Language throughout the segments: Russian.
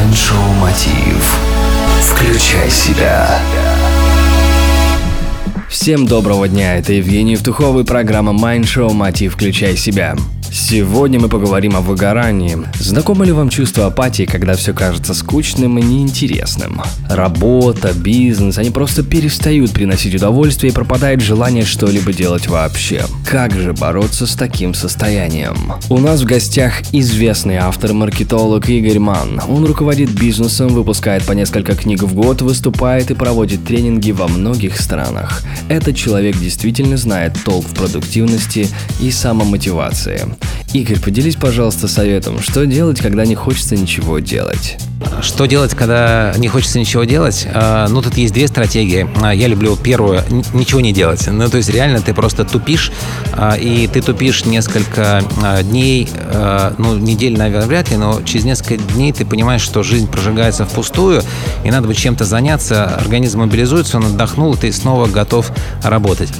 Майншоу Мотив. Включай себя. Всем доброго дня, это Евгений Евтухов и программа Show «Мотив. Включай себя». Сегодня мы поговорим о выгорании. Знакомо ли вам чувство апатии, когда все кажется скучным и неинтересным? Работа, бизнес, они просто перестают приносить удовольствие и пропадает желание что-либо делать вообще. Как же бороться с таким состоянием? У нас в гостях известный автор-маркетолог Игорь Ман. Он руководит бизнесом, выпускает по несколько книг в год, выступает и проводит тренинги во многих странах. Этот человек действительно знает толк в продуктивности и самомотивации. Игорь, поделись, пожалуйста, советом, что делать, когда не хочется ничего делать? Что делать, когда не хочется ничего делать? А, ну, тут есть две стратегии. А, я люблю первую – ничего не делать. Ну, то есть реально ты просто тупишь, а, и ты тупишь несколько дней, ну, недель, наверное, вряд ли, но через несколько дней ты понимаешь, что жизнь прожигается впустую, и надо бы чем-то заняться, организм мобилизуется, он отдохнул, и ты снова готов работать.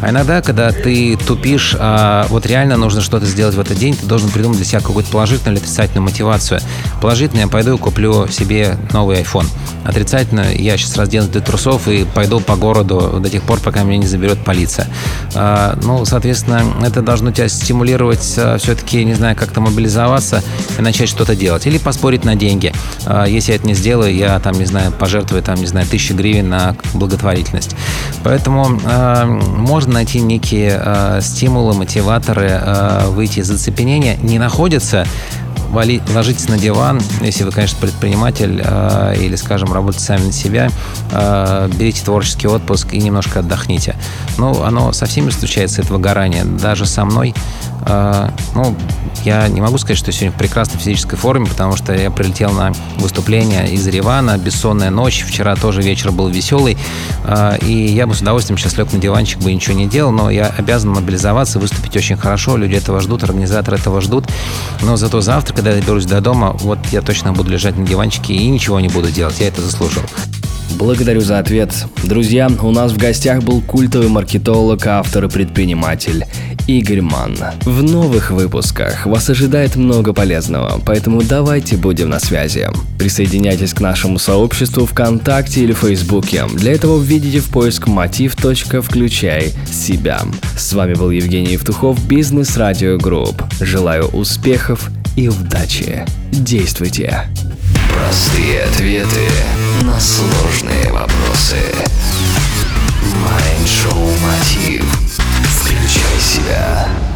А иногда, когда ты тупишь, вот реально нужно что-то сделать в этот день, ты должен придумать для себя какую-то положительную или отрицательную мотивацию. Положительную я пойду и куплю себе новый iPhone. Отрицательно я сейчас разденусь до трусов и пойду по городу до тех пор, пока меня не заберет полиция. А, ну, соответственно, это должно тебя стимулировать а, все-таки, не знаю, как-то мобилизоваться и начать что-то делать. Или поспорить на деньги. А, если я это не сделаю, я там, не знаю, пожертвую там, не знаю, тысячи гривен на благотворительность. Поэтому можно найти некие стимулы, мотиваторы, выйти из оцепенения. Не находятся, вали, ложитесь на диван, если вы, конечно, предприниматель э, или, скажем, работаете сами на себя, э, берите творческий отпуск и немножко отдохните. Ну, оно со всеми случается, это выгорание. Даже со мной а, ну, я не могу сказать, что сегодня в прекрасной физической форме, потому что я прилетел на выступление из Еревана, бессонная ночь, вчера тоже вечер был веселый, а, и я бы с удовольствием сейчас лег на диванчик бы ничего не делал, но я обязан мобилизоваться, выступить очень хорошо, люди этого ждут, организаторы этого ждут, но зато завтра, когда я доберусь до дома, вот я точно буду лежать на диванчике и ничего не буду делать, я это заслужил. Благодарю за ответ. Друзья, у нас в гостях был культовый маркетолог, автор и предприниматель Игорь Манн. В новых выпусках вас ожидает много полезного, поэтому давайте будем на связи. Присоединяйтесь к нашему сообществу ВКонтакте или Фейсбуке. Для этого введите в поиск мотив.включай себя. С вами был Евгений Евтухов, Бизнес Радио Групп. Желаю успехов и удачи. Действуйте! Простые ответы на сложные вопросы. Майншоу Мотив. Включай себя.